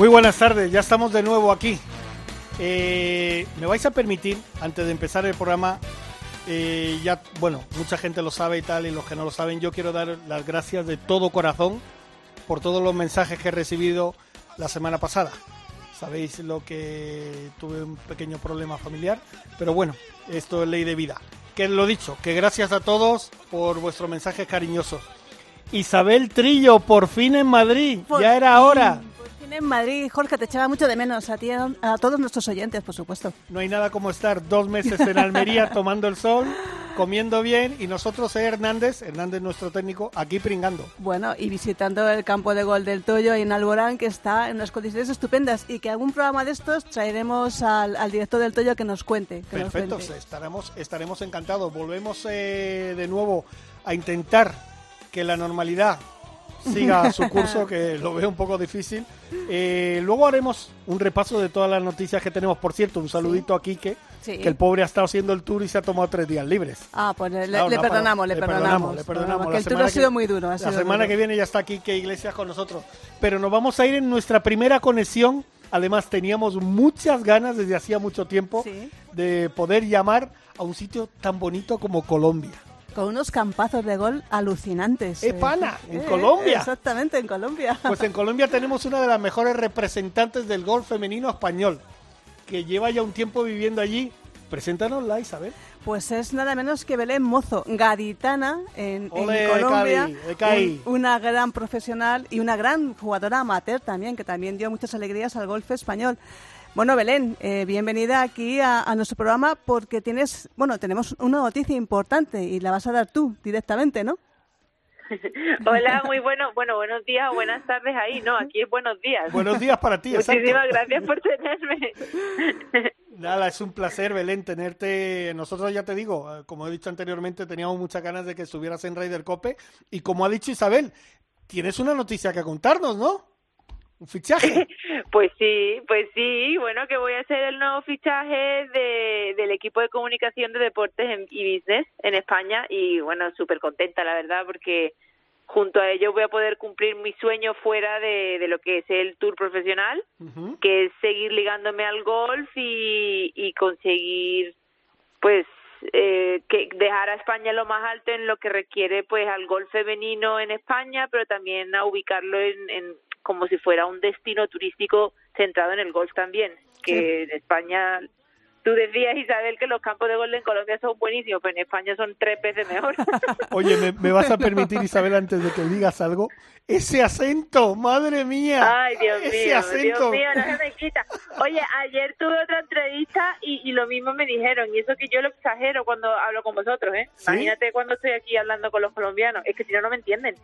Muy buenas tardes, ya estamos de nuevo aquí. Eh, me vais a permitir, antes de empezar el programa, eh, ya, bueno, mucha gente lo sabe y tal, y los que no lo saben, yo quiero dar las gracias de todo corazón por todos los mensajes que he recibido la semana pasada. Sabéis lo que tuve un pequeño problema familiar, pero bueno, esto es ley de vida. Que lo dicho, que gracias a todos por vuestros mensajes cariñosos. Isabel Trillo, por fin en Madrid, Por ya era hora. En Madrid, Jorge, te echaba mucho de menos a ti, a todos nuestros oyentes, por supuesto. No hay nada como estar dos meses en Almería tomando el sol, comiendo bien y nosotros, eh, Hernández, Hernández nuestro técnico, aquí pringando. Bueno, y visitando el campo de gol del Toyo en Alborán, que está en unas condiciones estupendas, y que algún programa de estos traeremos al, al director del Toyo que nos cuente. Que nos Perfecto, cuente. estaremos, estaremos encantados. Volvemos eh, de nuevo a intentar que la normalidad siga su curso, que lo veo un poco difícil. Eh, luego haremos un repaso de todas las noticias que tenemos. Por cierto, un saludito a Quique, Sí. que el pobre ha estado haciendo el tour y se ha tomado tres días libres. Ah, pues le, Claro, le no, perdonamos, le perdonamos. le perdonamos. Que La el tour ha sido que- muy duro. ha La semana que viene ya está aquí que Iglesias con nosotros. Pero nos vamos a ir en nuestra primera conexión. Además, teníamos muchas ganas desde hacía mucho tiempo Sí. de poder llamar a un sitio tan bonito como Colombia. Con unos campazos de gol alucinantes. ¡Eh, pana! En Eh, Colombia. Exactamente, en Colombia. Pues en Colombia tenemos una de las mejores representantes del golf femenino español, que lleva ya un tiempo viviendo allí. Preséntanosla, Isabel. Pues es nada menos que Belén Mozo, gaditana en, en Ole, Colombia, un- una gran profesional y una gran jugadora amateur también, que también dio muchas alegrías al golf español. Bueno, Belén, eh, bienvenida aquí a, a nuestro programa porque tienes, bueno, tenemos una noticia importante y la vas a dar tú directamente, ¿no? Hola, muy bueno, bueno, buenos días o buenas tardes ahí, no, aquí es buenos días. Buenos días para ti, exacto. Muchísimas gracias por tenerme. Nada, es un placer, Belén, tenerte. Nosotros ya te digo, eh, como he dicho anteriormente, teníamos muchas ganas de que estuvieras en Raider Cope. Y como ha dicho Isabel, tienes una noticia que contarnos, ¿no? Un fichaje. Pues sí, pues sí, bueno, que voy a hacer el nuevo fichaje de, del equipo de comunicación de deportes en- y business en España y bueno, súper contenta la verdad porque junto a ello voy a poder cumplir mi sueño fuera de, de lo que es el tour profesional, que es seguir ligándome al golf y, y conseguir pues eh, que dejar a España lo más alto en lo que requiere pues al golf femenino en España pero también a ubicarlo en, en como si fuera un destino turístico centrado en el golf también que en España tú decías Isabel que los campos de golf en Colombia son buenísimos pero en España son tres veces mejor Oye, ¿me, me vas a permitir, Isabel, antes de que digas algo? Ese acento, madre mía. Ay, Dios Ese mío, acento. Dios mío, no se me quita. Oye, ayer tuve otra entrevista y, y lo mismo me dijeron, y eso que yo lo exagero cuando hablo con vosotros, ¿eh? ¿Sí? Imagínate cuando estoy aquí hablando con los colombianos, es que si no, no me entienden.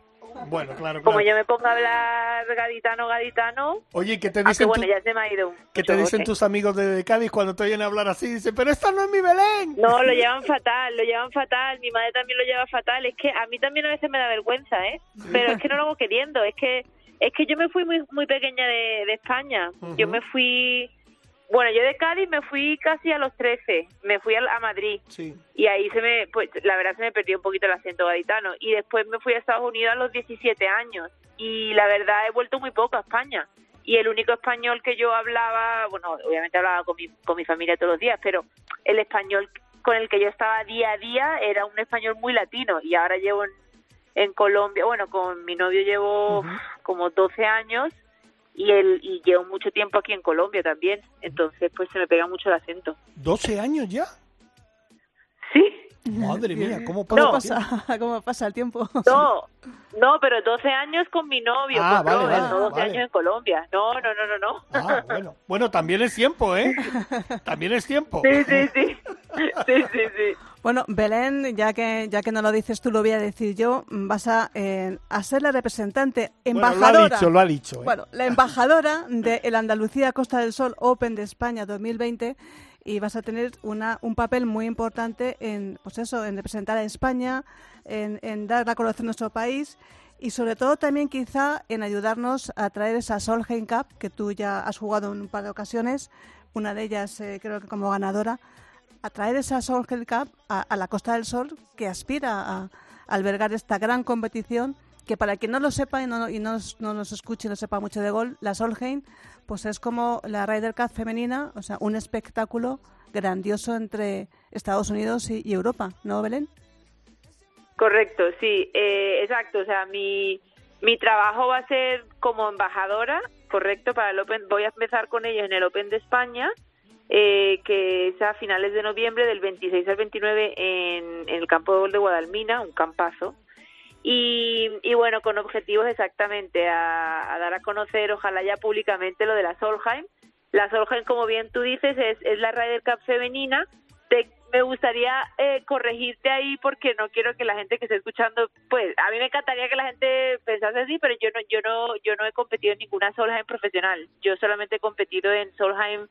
Bueno, claro, Como claro. yo me pongo a hablar gaditano, gaditano, Oye, ¿qué te aunque dicen, bueno, tu- ya se me ha ido. qué te dicen tus amigos de Cádiz cuando te oyen hablar así? Dicen, pero esta no es mi Belén. No, lo llevan fatal, lo llevan fatal. Mi madre también lo lleva fatal. Es que a mí también a veces me da vergüenza, ¿eh? Pero es que no lo hago Es que es que yo me fui muy muy pequeña de, de España. Yo me fui, bueno, yo de Cádiz me fui casi a los 13. Me fui a, a Madrid Sí. y ahí se me, pues la verdad se me perdió un poquito el acento gaditano. Y después me fui a Estados Unidos a los 17 años y la verdad he vuelto muy poco a España. Y el único español que yo hablaba, bueno, obviamente hablaba con mi, con mi familia todos los días, pero el español con el que yo estaba día a día era un español muy latino y ahora llevo en, Colombia, bueno, con mi novio llevo como 12 años y él y llevo mucho tiempo aquí en Colombia también, entonces pues se me pega mucho el acento. ¿12 años ya? Sí, Madre mía, ¿cómo ¿Cómo, No. pasa, ¿Cómo pasa el tiempo? No, no, pero 12 años con mi novio, Ah, con vale, Robert, vale, no 12 vale. años en Colombia. No, no, no, no, no. Ah, bueno. Bueno, también es tiempo, ¿eh? También es tiempo. Sí, sí, sí. Sí, sí, sí. Bueno, Belén, ya que ya que no lo dices tú, lo voy a decir yo. Vas a, eh, a ser la representante, Bueno, lo ha embajadora. dicho, lo ha dicho. ¿eh? Bueno, la embajadora de el Andalucía Costa del Sol Open de España 2020 y vas a tener una, un papel muy importante en, pues eso, en representar a España, en, en dar a conocer nuestro país y sobre todo también quizá en ayudarnos a traer esa Solheim Cup que tú ya has jugado en un par de ocasiones, una de ellas eh, creo que como ganadora, a traer esa Solheim Cup a, a la Costa del Sol que aspira a, albergar esta gran competición que para quien no lo sepa y no, y no, no nos escuche y no sepa mucho de gol, la Solheim pues es como la Ryder Cup femenina, o sea, un espectáculo grandioso entre Estados Unidos y, y Europa, ¿no, Belén? Correcto, sí, eh, exacto. O sea, mi, mi trabajo va a ser como embajadora, correcto, para el Open. Voy a empezar con ellos en el Open de España, eh, que es a finales de noviembre, del 26 al 29, en, el campo de gol de Guadalmina, un campazo. Y, bueno, con objetivos exactamente a, a dar a conocer, ojalá ya públicamente, lo de la Solheim. La Solheim, como bien tú dices, es, es la Ryder Cup femenina. Te- me gustaría eh, corregirte ahí porque no quiero que la gente que esté escuchando, pues a mí me encantaría que la gente pensase así, pero yo no, yo no, yo no he competido en ninguna Solheim profesional. Yo solamente he competido en Solheim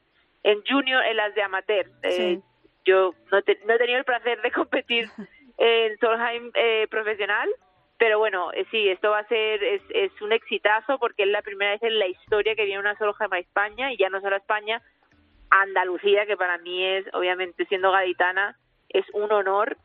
en junior, en las de amateur. Eh, yo no, te- no he tenido el placer de competir en Solheim eh, profesional, pero bueno, eh, sí, esto va a ser, es, es un exitazo porque es la primera vez en la historia que viene una Solheim a España y ya no solo a España, a Andalucía, que para mí es, obviamente siendo gaditana, es un honor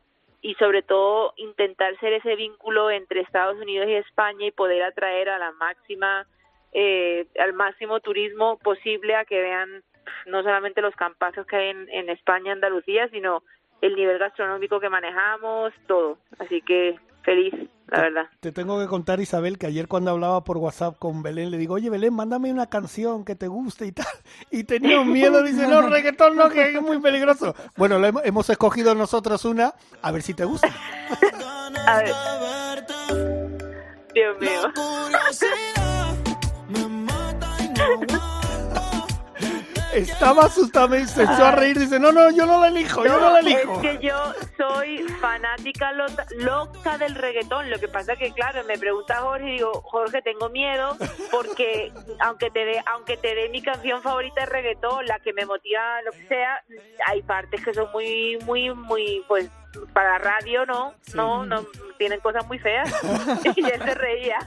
y sobre todo intentar ser ese vínculo entre Estados Unidos y España y poder atraer a la máxima, eh, al máximo turismo posible a que vean no solamente los campazos que hay en, en España, Andalucía, sino el nivel gastronómico que manejamos, todo. Así que feliz, la verdad. Te tengo que contar, Isabel, que ayer cuando hablaba por WhatsApp con Belén, le digo, oye, Belén, mándame una canción que te guste y tal. Y tenía un miedo, dice, no, reggaetón no, que es muy peligroso. Bueno, lo hemos, hemos escogido nosotros una, a ver si te gusta. A ver. Dios mío. Estaba asustada, y se echó a reír, dice, no, no, yo no la elijo, yo no la elijo. Es que yo soy fanática loca, loca del reggaetón. Lo que pasa que, claro, me pregunta Jorge y digo, Jorge, tengo miedo porque aunque te dé aunque te dé mi canción favorita de reggaetón, la que me motiva, lo que sea, hay partes que son muy, muy, muy, pues, para radio, ¿no? No, no, tienen cosas muy feas. y él se reía.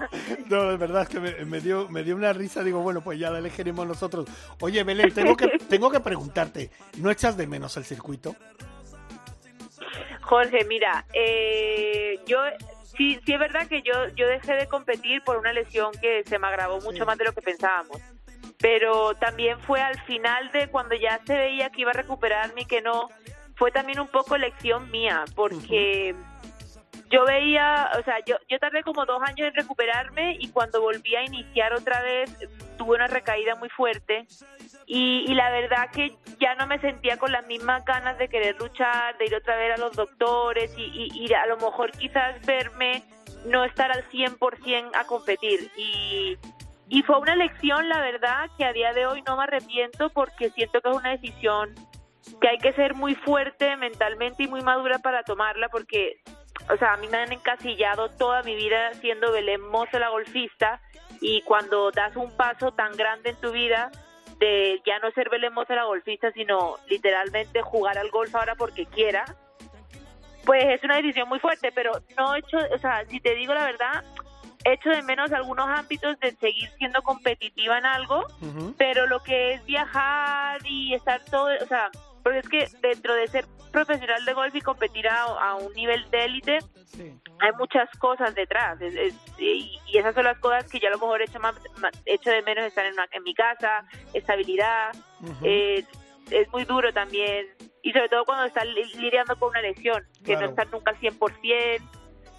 No, de verdad es que me, me dio, me dio una risa. Digo, bueno, pues ya la elegiremos nosotros. Oye, Belén, tengo que, tengo que preguntarte, ¿no echas de menos el circuito? Jorge, mira, eh, yo sí, sí es verdad que yo, yo dejé de competir por una lesión que se me agravó mucho más de lo que pensábamos. Pero también fue al final de cuando ya se veía que iba a recuperarme y que no, fue también un poco elección mía, porque yo veía, o sea, yo, yo tardé como dos años en recuperarme y cuando volví a iniciar otra vez tuve una recaída muy fuerte. Y, y la verdad que ya no me sentía con las mismas ganas de querer luchar, de ir otra vez a los doctores y, y, y a lo mejor quizás verme no estar al 100% a competir. Y, y fue una elección, la verdad, que a día de hoy no me arrepiento porque siento que es una decisión que hay que ser muy fuerte mentalmente y muy madura para tomarla porque o sea, a mí me han encasillado toda mi vida siendo Belén Mozo la golfista y cuando das un paso tan grande en tu vida de ya no ser Belén Mozo la golfista, sino literalmente jugar al golf ahora porque quiera, pues es una decisión muy fuerte, pero no he hecho, o sea, si te digo la verdad, he hecho de menos algunos ámbitos de seguir siendo competitiva en algo, pero lo que es viajar y estar todo, o sea, porque es que dentro de ser profesional de golf y competir a, a un nivel de élite, Sí. hay muchas cosas detrás es- es- y, y esas son las cosas que yo a lo mejor echo, más, echo de menos estar en, una- en mi casa, estabilidad, eh, es muy duro también y sobre todo cuando estás li- lidiando con una lesión, que Claro. no estás nunca al 100%.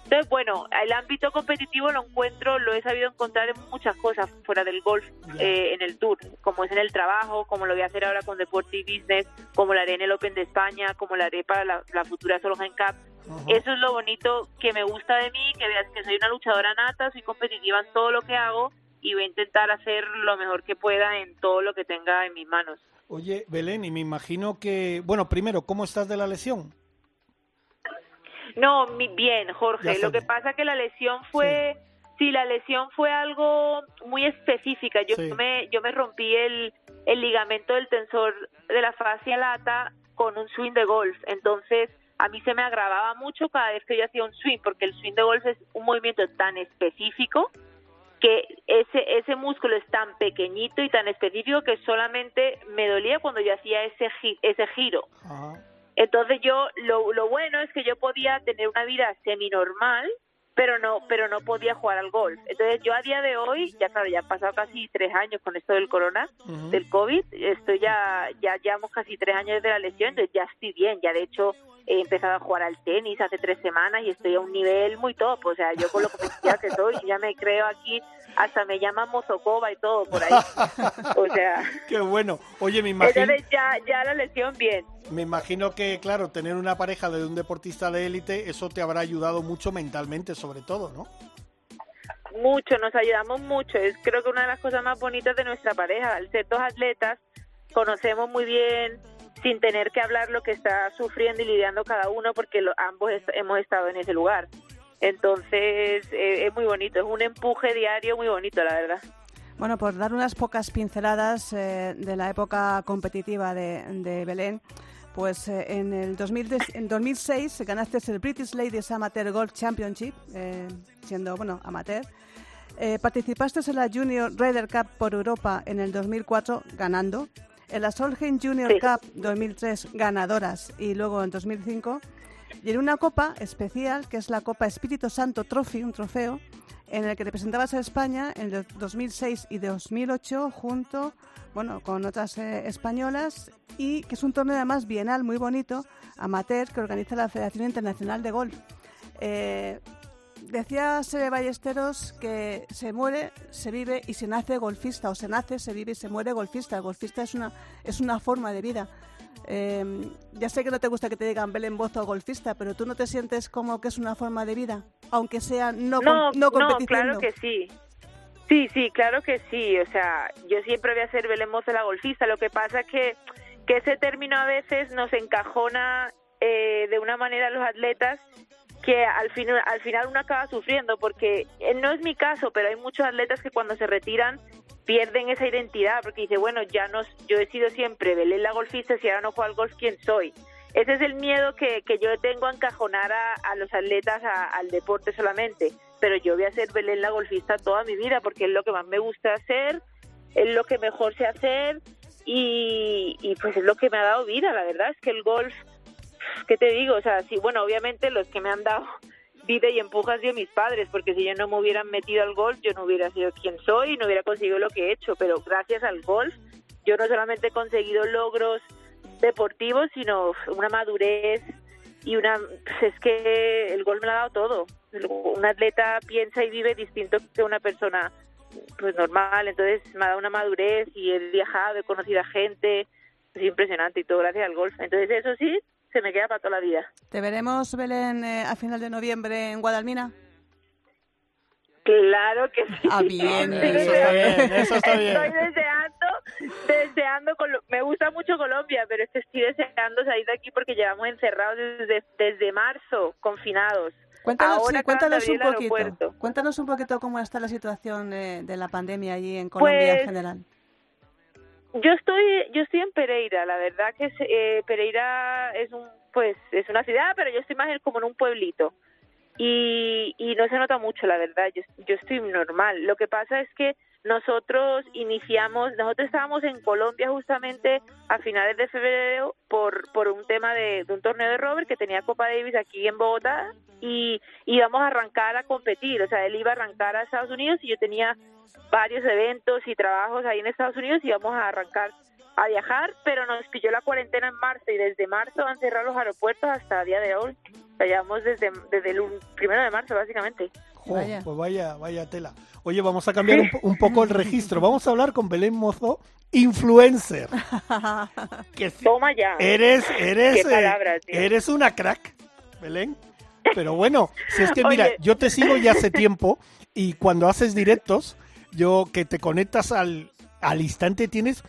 Entonces, bueno, el ámbito competitivo lo encuentro, lo he sabido encontrar en muchas cosas fuera del golf, eh, en el tour, como es en el trabajo, como lo voy a hacer ahora con Deporte y Business, como lo haré en el Open de España, como lo haré para la, la futura Solheim Cup. Eso es lo bonito que me gusta de mí, que veas que soy una luchadora nata, soy competitiva en todo lo que hago y voy a intentar hacer lo mejor que pueda en todo lo que tenga en mis manos. Oye, Belén, y me imagino que, bueno, primero, ¿cómo estás de la lesión? No, bien, Jorge. Lo que pasa que la lesión fue, sí. la lesión fue algo muy específica. Yo me, yo me rompí el, el ligamento del tensor de la fascia lata con un swing de golf. Entonces, a mí se me agravaba mucho cada vez que yo hacía un swing, porque el swing de golf es un movimiento tan específico que ese, ese músculo es tan pequeñito y tan específico que solamente me dolía cuando yo hacía ese, ese giro. Entonces yo, lo, lo bueno es que yo podía tener una vida semi-normal, pero no, pero no podía jugar al golf. Entonces yo a día de hoy, ya claro, ya han pasado casi tres años con esto del corona, del COVID, estoy ya, ya llevamos casi tres años de la lesión, entonces ya estoy bien, ya de hecho he empezado a jugar al tenis hace tres semanas y estoy a un nivel muy top, o sea, yo con lo que que soy, ya me creo aquí, hasta me llaman Mozocoba y todo por ahí, o sea... Qué bueno, oye, me imagino... ya, ya la lesión bien. Me imagino que, claro, tener una pareja de un deportista de élite, eso te habrá ayudado mucho mentalmente, sobre todo, ¿no? Mucho, nos ayudamos mucho. Es creo que una de las cosas más bonitas de nuestra pareja. Al ser dos atletas, conocemos muy bien sin tener que hablar lo que está sufriendo y lidiando cada uno porque ambos hemos estado en ese lugar. Entonces eh, es muy bonito, es un empuje diario muy bonito, la verdad. Bueno, por dar unas pocas pinceladas eh, de la época competitiva de, Belén, pues eh, en el 2000, en 2006 ganaste el British Ladies Amateur Golf Championship, siendo bueno amateur. participaste en la Junior Ryder Cup por Europa en el 2004 ganando en la Solheim Junior Cup 2003 ganadoras y luego en 2005 y en una copa especial que es la Copa Espíritu Santo Trophy, un trofeo en el que representabas a España en el 2006 y 2008 junto bueno, con otras eh, españolas y que es un torneo además bienal muy bonito, amateur, que organiza la Federación Internacional de Golf. Eh, decía Sebe Ballesteros que se muere, se vive y se nace golfista, o se nace, se vive y se muere golfista. El golfista es una, es una forma de vida. Em, ya sé que no te gusta que te digan Belén Bozo golfista, pero tú no te sientes como que es una forma de vida, aunque sea no, no, no No, claro que sí. Sí, sí, claro que sí. O sea, yo siempre voy a ser Belén Bozo la golfista. Lo que pasa es que, que ese término a veces nos encajona eh, de una manera a los atletas que al final, al final uno acaba sufriendo, porque eh, no es mi caso, pero hay muchos atletas que cuando se retiran pierden esa identidad, porque dice, bueno, ya no, yo he sido siempre Belén la golfista, si ahora no juego al golf, ¿quién soy? Ese es el miedo que, que yo tengo a encajonar a, los atletas al deporte solamente, pero yo voy a ser Belén la golfista toda mi vida, porque es lo que más me gusta hacer, es lo que mejor sé hacer, y, y pues es lo que me ha dado vida, la verdad es que el golf ¿qué te digo? O sea, sí, bueno, obviamente los que me han dado vida y empujas sido mis padres, porque si ellos no me hubieran metido al golf, yo no hubiera sido quien soy y no hubiera conseguido lo que he hecho, pero gracias al golf, yo no solamente he conseguido logros deportivos, sino una madurez y una, pues es que el golf me ha dado todo. Un atleta piensa y vive distinto que una persona pues normal, entonces me ha dado una madurez y he viajado, he conocido a gente, es impresionante y todo gracias al golf. Entonces eso sí, se me queda para toda la vida. ¿Te veremos, Belén, eh, a final de noviembre en Guadalmina? Claro que sí. Ah, bien, eso está bien, eso está bien. Estoy deseando, deseando, me gusta mucho Colombia, pero es que estoy deseando salir de aquí porque llevamos encerrados desde, desde marzo, confinados. Cuéntanos, cuéntanos un poquito. Cuéntanos un poquito cómo está la situación de, la pandemia allí en Colombia en pues, general. Yo estoy, yo estoy en Pereira. La verdad que eh, Pereira es un, pues, es una ciudad, pero yo estoy más como en un pueblito y, y no se nota mucho, la verdad. Yo, yo estoy normal. Lo que pasa es que nosotros iniciamos, nosotros estábamos en Colombia justamente a finales de febrero por, por un tema de, de un torneo de Robert que tenía Copa Davis aquí en Bogotá y íbamos a arrancar a competir, o sea, él iba a arrancar a Estados Unidos y yo tenía varios eventos y trabajos ahí en Estados Unidos y íbamos a arrancar a viajar, pero nos pilló la cuarentena en marzo y desde marzo han cerrado los aeropuertos hasta el día de hoy. O llevamos desde, desde el primero de marzo, básicamente. Pues vaya, vaya tela. Oye, vamos a cambiar un, poco el registro. Vamos a hablar con Belén Mozo, influencer. Toma ya. Eres, eres, eh, eres una crack, Belén. Pero bueno, si es que mira, yo te sigo ya hace tiempo y cuando haces directos, yo que te conectas al, al instante tienes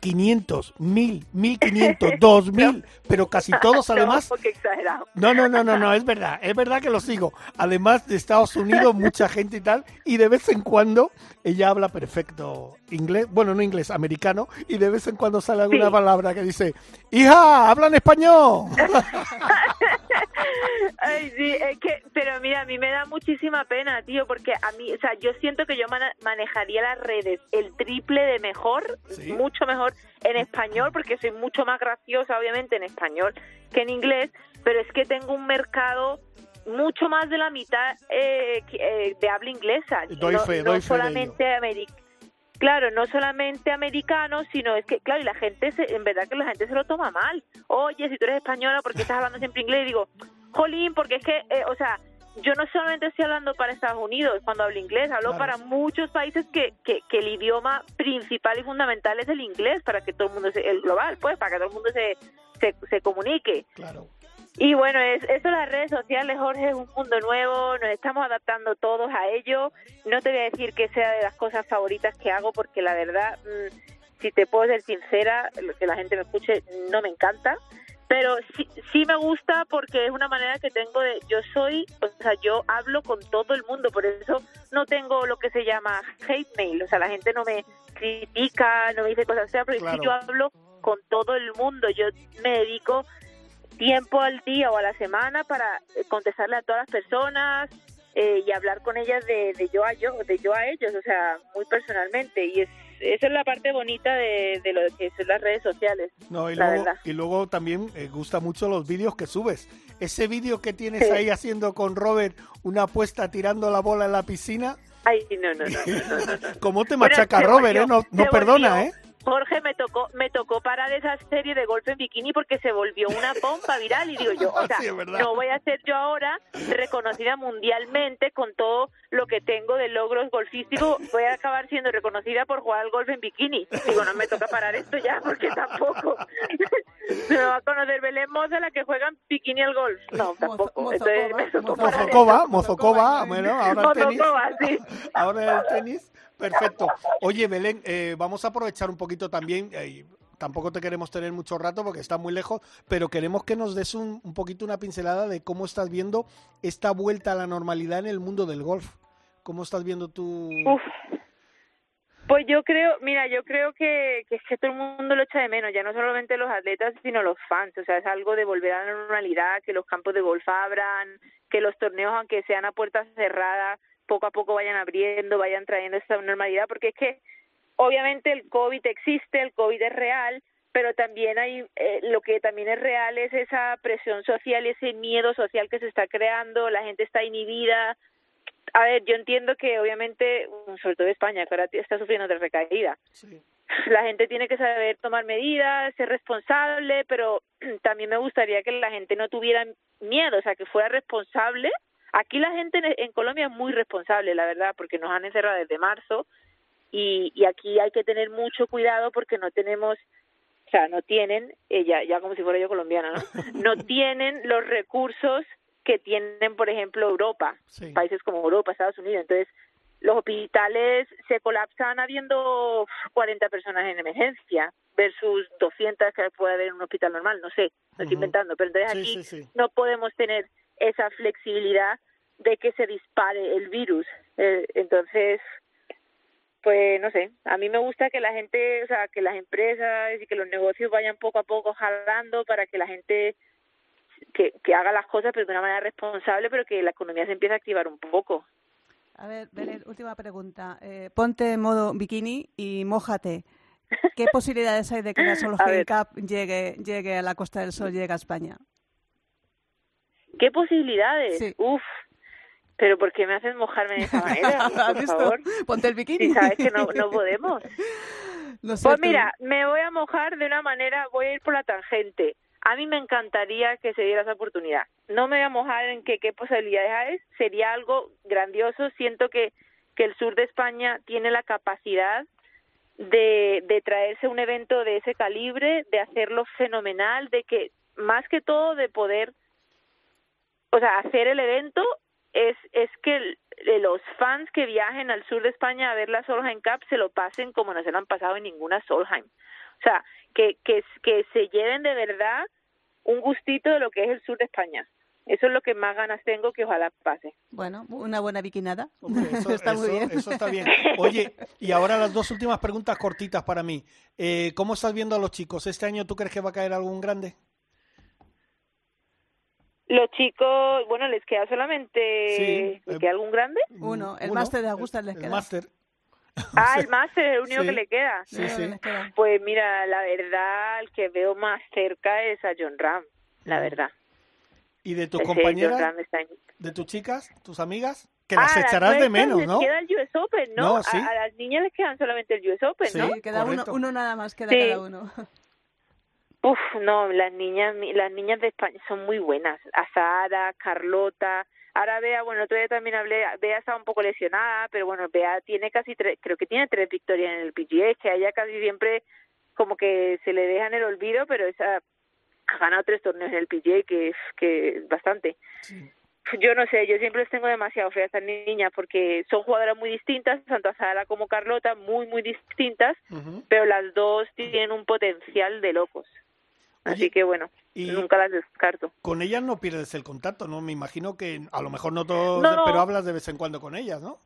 500, 1000, 1500, 2000, pero casi todos además. No, no, no, no, no, es verdad, es verdad que lo sigo. Además de Estados Unidos, mucha gente y tal, y de vez en cuando ella habla perfecto inglés, bueno, no inglés, americano, y de vez en cuando sale alguna palabra que dice, hija, hablan español. Ay, sí, es que, pero mira, a mí me da muchísima pena, tío, porque a mí, o sea, yo siento que yo manejaría las redes el triple de mejor, mucho mejor en español, porque soy mucho más graciosa, obviamente, en español que en inglés, pero es que tengo un mercado mucho más de la mitad eh, eh, de habla inglesa. Doy fe, no, solamente americano. Claro, no solamente americano, sino es que, claro, y la gente, se, en verdad que la gente se lo toma mal. Oye, si tú eres española, ¿por qué estás hablando siempre inglés? Y digo, jolín, porque es que, eh, o sea, yo no solamente estoy hablando para Estados Unidos cuando hablo inglés, hablo para muchos países que, que, el idioma principal y fundamental es el inglés, para que todo el mundo, se, el global, pues, para que todo el mundo se, se, se comunique. Claro. Y bueno, es, eso las redes sociales, Jorge, es un mundo nuevo, nos estamos adaptando todos a ello. No te voy a decir que sea de las cosas favoritas que hago, porque la verdad, mm, si te puedo ser sincera, que la gente me escuche, no me encanta. Pero sí, sí me gusta porque es una manera que tengo de, yo soy, o sea, yo hablo con todo el mundo, por eso no tengo lo que se llama hate mail, o sea, la gente no me critica, no me dice cosas feas, porque yo hablo con todo el mundo, yo me dedico tiempo al día o a la semana para eh, contestarle a todas las personas eh, y hablar con ellas de, yo a yo, de yo a ellos, o sea, muy personalmente. Y es, esa es la parte bonita de, lo que son las redes sociales. No, y, luego, y luego también eh, gusta mucho los vídeos que subes. Ese vídeo que tienes ahí haciendo con Robert una apuesta tirando la bola en la piscina. Ay, no, no, no. ¿Cómo te machaca Robert, eh? No, no perdona, ¿eh? Jorge me tocó me tocó parar esa serie de golf en bikini porque se volvió una pompa viral y digo yo, o sea, no voy a ser yo ahora reconocida mundialmente con todo lo que tengo de logros golfísticos, voy a acabar siendo reconocida por jugar al golf en bikini. Digo, no me toca parar esto ya porque tampoco se me va a conocer Belén Moza la que juega en bikini al golf. No, tampoco. Mozocova, Mozocova, bueno, ahora el tenis. Sí. Ahora el tenis. Perfecto. Oye, Belén, eh, vamos a aprovechar un poquito también, eh, tampoco te queremos tener mucho rato porque está muy lejos, pero queremos que nos des un, un, poquito una pincelada de cómo estás viendo esta vuelta a la normalidad en el mundo del golf. ¿Cómo estás viendo tú? Pues yo creo, mira, yo creo que, que, que todo el mundo lo echa de menos, ya no solamente los atletas, sino los fans. O sea, es algo de volver a la normalidad, que los campos de golf abran, que los torneos, aunque sean a puertas cerradas, poco a poco vayan abriendo, vayan trayendo esta normalidad, porque es que obviamente el COVID existe, el COVID es real, pero también hay eh, lo que también es real es esa presión social ese miedo social que se está creando, la gente está inhibida. A ver, yo entiendo que obviamente, sobre todo España, que ahora está sufriendo de recaída. La gente tiene que saber tomar medidas, ser responsable, pero también me gustaría que la gente no tuviera miedo, o sea, que fuera responsable Aquí la gente en Colombia es muy responsable, la verdad, porque nos han encerrado desde marzo y, y aquí hay que tener mucho cuidado porque no tenemos, o sea, no tienen, ella, ya como si fuera yo colombiana, ¿no? No tienen los recursos que tienen, por ejemplo, Europa, países como Europa, Estados Unidos. Entonces, los hospitales se colapsan habiendo 40 personas en emergencia versus 200 que puede haber en un hospital normal, no sé, lo estoy inventando, pero entonces aquí no podemos tener esa flexibilidad de que se dispare el virus. Eh, entonces, pues no sé, a mí me gusta que la gente, o sea, que las empresas y que los negocios vayan poco a poco jalando para que la gente que, que haga las cosas pero de una manera responsable, pero que la economía se empiece a activar un poco. A ver, Belén, última pregunta. Eh, ponte en modo bikini y mójate. ¿Qué posibilidades hay de que la Solheim Cup llegue, llegue a la Costa del Sol, llegue a España? ¿Qué posibilidades? Uf, pero ¿por qué me haces mojarme de esa manera? Por favor. Ponte el bikini. Si sabes que no, no podemos. pues mira, me voy a mojar de una manera, voy a ir por la tangente. A mí me encantaría que se diera esa oportunidad. No me voy a mojar en que qué posibilidades hay, sería algo grandioso. Siento que, que el sur de España tiene la capacidad de, de traerse un evento de ese calibre, de hacerlo fenomenal, de que más que todo de poder o sea, hacer el evento es, es que los fans que viajen al sur de España a ver la Solheim Cup se lo pasen como no se lo han pasado en ninguna Solheim. O sea, que, que, que se lleven de verdad un gustito de lo que es el sur de España. Eso es lo que más ganas tengo que ojalá pase. Bueno, una buena biquinada. eso, está muy bien. Eso está bien. Oye, y ahora las dos últimas preguntas cortitas para mí. Eh, ¿Cómo estás viendo a los chicos? ¿Este año tú crees que va a caer algún grande? Los chicos, bueno, les queda solamente ¿les queda algún grande? Uno, el máster de Augusta les queda. El máster. Ah, el máster es el único que le queda. Sí, sí. Pues mira, la verdad, el que veo más cerca es a John Ram, la verdad. ¿Y de tus compañeras? ¿De tus chicas, tus amigas? Que las ah, echarás de menos, ¿no? queda el US Open, ¿no? a, las niñas les quedan solamente el US Open, ¿no? Sí, queda uno, uno, nada más, queda cada uno. Uf, no, las niñas, las niñas de España son muy buenas. Azara, Carlota, ahora Bea, bueno, todavía también hablé, Bea está un poco lesionada, pero bueno, Bea tiene casi tres, creo que tiene tres victorias en el PGA, que a ella casi siempre como que se le deja en el olvido, pero esa ha ganado tres torneos en el PGA, que es que bastante. Yo no sé, yo siempre les tengo demasiado fe a estas niñas porque son jugadoras muy distintas, tanto Azara como Carlota, muy, muy distintas, pero las dos tienen un potencial de locos. Así que bueno, nunca las descarto. Con ellas no pierdes el contacto, ¿no? Me imagino que a lo mejor no todo, pero hablas de vez en cuando con ellas, ¿no?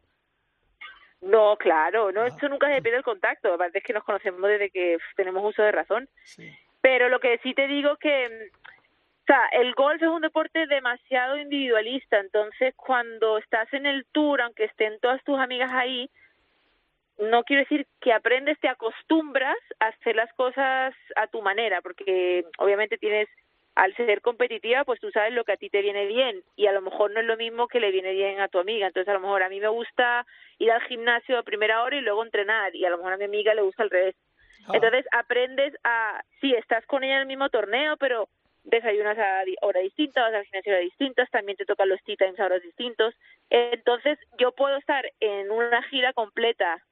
No, claro, no, esto nunca se pierde el contacto. Aparte es que nos conocemos desde que tenemos uso de razón. Pero lo que sí te digo que, o sea, el golf es un deporte demasiado individualista. Entonces, cuando estás en el tour, aunque estén todas tus amigas ahí, no quiero decir que aprendes, te acostumbras a hacer las cosas a tu manera, porque obviamente tienes, al ser competitiva, pues tú sabes lo que a ti te viene bien y a lo mejor no es lo mismo que le viene bien a tu amiga. Entonces a lo mejor a mí me gusta ir al gimnasio a primera hora y luego entrenar y a lo mejor a mi amiga le gusta al revés. Ah. Entonces aprendes a, sí, estás con ella en el mismo torneo, pero desayunas a hora distinta, vas al gimnasio a hora distintas, también te tocan los tea times a horas distintos. Entonces yo puedo estar en una gira completa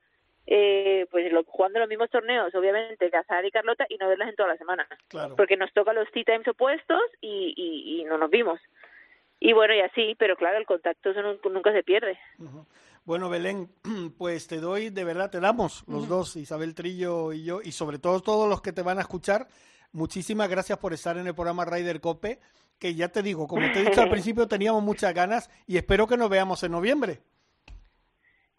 eh, pues lo, jugando los mismos torneos, obviamente, Casar y Carlota, y no verlas en toda la semana. Porque nos toca los tea times opuestos y, y, no nos vimos. Y bueno, y así, pero claro, el contacto eso nunca se pierde. Bueno, Belén, pues te doy, de verdad, te damos los dos, Isabel Trillo y yo, y sobre todo todos los que te van a escuchar, muchísimas gracias por estar en el programa Rider Cope, que ya te digo, como te he dicho al principio, teníamos muchas ganas y espero que nos veamos en noviembre.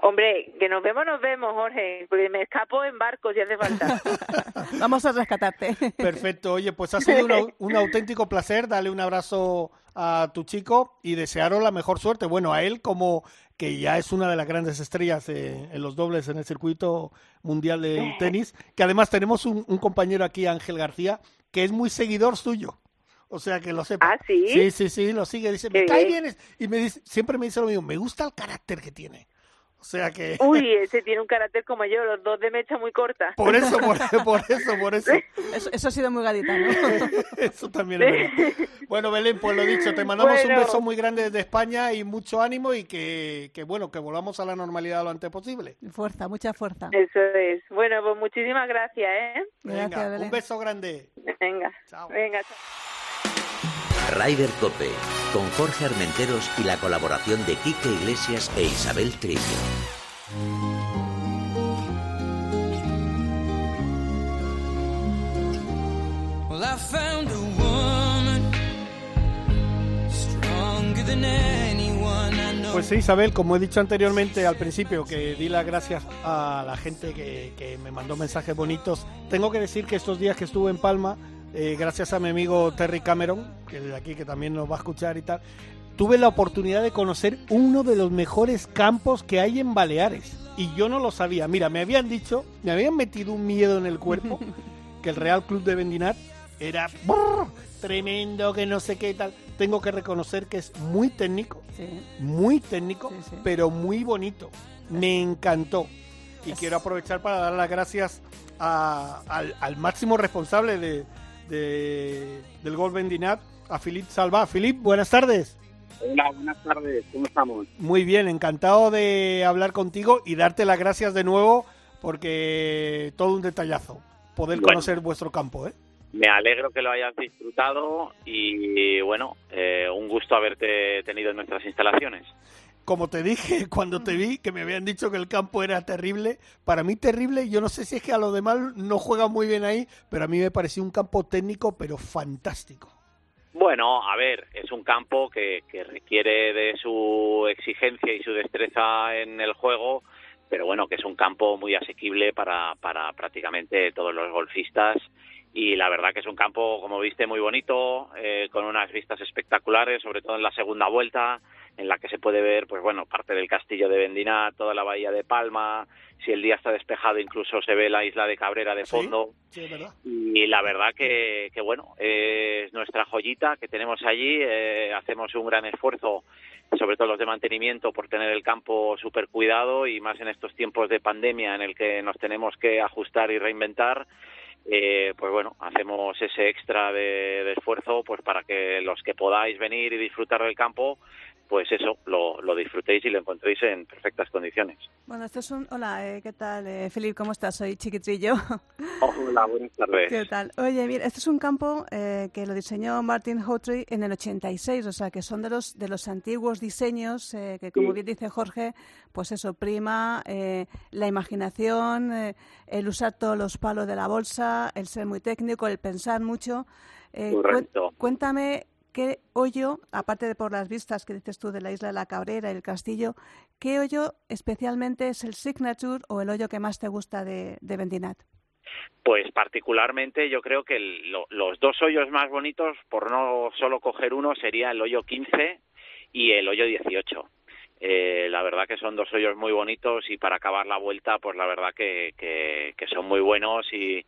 Hombre, que nos vemos, nos vemos, Jorge, porque me escapo en barco si hace falta. Vamos a rescatarte. Perfecto, oye, pues ha sido un, auténtico placer, dale un abrazo a tu chico y desearos la mejor suerte. Bueno, a él como que ya es una de las grandes estrellas en los dobles en el circuito mundial del tenis, que además tenemos un, compañero aquí, Ángel García, que es muy seguidor suyo. O sea, que lo sepa. ¿Ah, sí? Sí, sí, sí, lo sigue. Dice, me cae bien. Y me dice, siempre me dice lo mismo, me gusta el carácter que tiene. O sea que... Uy, ese tiene un carácter como yo, los dos de mecha muy corta. Por eso, por, eso, por eso. eso. ha sido muy gaditano. eso también es verdad. Bueno, Belén, pues lo dicho, te mandamos un beso muy grande desde España y mucho ánimo y que, que, bueno, que volvamos a la normalidad lo antes posible. Fuerza, mucha fuerza. Eso es. Bueno, pues muchísimas gracias, ¿eh? Venga, un beso grande. Venga. Chao. Venga, chao. Rider Cope, con Jorge Armenteros y la colaboración de Quique Iglesias e Isabel Trillo. Pues sí, Isabel, como he dicho anteriormente al principio, que di las gracias a la gente que, que me mandó mensajes bonitos. Tengo que decir que estos días que estuve en Palma, eh, gracias a mi amigo Terry Cameron, que de aquí que también nos va a escuchar y tal, tuve la oportunidad de conocer uno de los mejores campos que hay en Baleares. Y yo no lo sabía. Mira, me habían dicho, me habían metido un miedo en el cuerpo, que el Real Club de Bendinat era tremendo, que no sé qué y tal. Tengo que reconocer que es muy técnico, muy técnico, pero muy bonito. Me encantó. Y quiero aprovechar para dar las gracias al, al máximo responsable de, del Gol Bendinat a Filip Salva. Filip, buenas tardes. Hola, buenas tardes, ¿cómo estamos? Muy bien, encantado de hablar contigo y darte las gracias de nuevo porque todo un detallazo poder conocer vuestro campo, ¿eh? Me alegro que lo hayas disfrutado y bueno, eh, un gusto haberte tenido en nuestras instalaciones. Como te dije cuando te vi, que me habían dicho que el campo era terrible, para mí terrible, yo no sé si es que a los demás no juegan muy bien ahí, pero a mí me pareció un campo técnico, pero fantástico. Bueno, a ver, es un campo que, que requiere de su exigencia y su destreza en el juego, pero bueno, que es un campo muy asequible para, para prácticamente todos los golfistas y la verdad que es un campo, como viste, muy bonito, eh, con unas vistas espectaculares, sobre todo en la segunda vuelta, en la que se puede ver, pues bueno, parte del castillo de Vendinat, toda la bahía de Palma, si el día está despejado incluso se ve la isla de Cabrera de fondo. Sí, es verdad. Y la verdad que, que bueno, es nuestra joyita que tenemos allí, eh, hacemos un gran esfuerzo sobre todo los de mantenimiento, por tener el campo súper cuidado y más en estos tiempos de pandemia en el que nos tenemos que ajustar y reinventar eh, pues bueno, hacemos ese extra de, de, esfuerzo pues para que los que podáis venir y disfrutar del campo, pues eso, lo, lo disfrutéis y lo encontréis en perfectas condiciones. Bueno, este es un... Hola, eh, ¿qué tal? Eh, Felipe, ¿cómo estás? Soy Chiquitrillo. Hola, buenas tardes. ¿Qué tal? Oye, mira, este es un campo eh, que lo diseñó Martin Hawtrey en el 86, o sea, que son de los, de los antiguos diseños eh, que, como Sí. bien dice Jorge, pues eso, prima eh, la imaginación, eh, el usar todos los palos de la bolsa, el ser muy técnico, el pensar mucho. Eh, Correcto. cuéntame qué hoyo, aparte de por las vistas que dices tú de la isla de la Cabrera y el castillo, ¿qué hoyo especialmente es el signature o el hoyo que más te gusta de, de? Pues particularmente yo creo que lo- los dos hoyos más bonitos, por no solo coger uno, sería el hoyo 15 y el hoyo 18. Eh, la verdad que son dos hoyos muy bonitos y para acabar la vuelta, pues la verdad que, que, que son muy buenos y,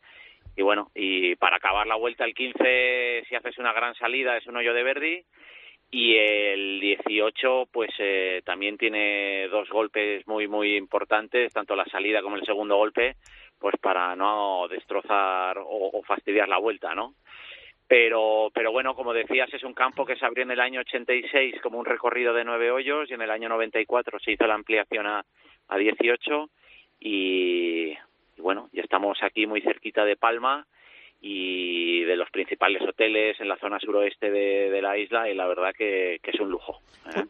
y bueno, y para acabar la vuelta el 15, si haces una gran salida, es un hoyo de Verdi y el 18 pues eh, también tiene dos golpes muy muy importantes, tanto la salida como el segundo golpe, pues para no destrozar o, o fastidiar la vuelta, ¿no? Pero, pero bueno, como decías, es un campo que se abrió en el año 86 como un recorrido de nueve hoyos y en el año 94 se hizo la ampliación a, a 18 y, y bueno, ya estamos aquí muy cerquita de Palma y de los principales hoteles en la zona suroeste de, de la isla y la verdad que, que es un lujo. ¿eh?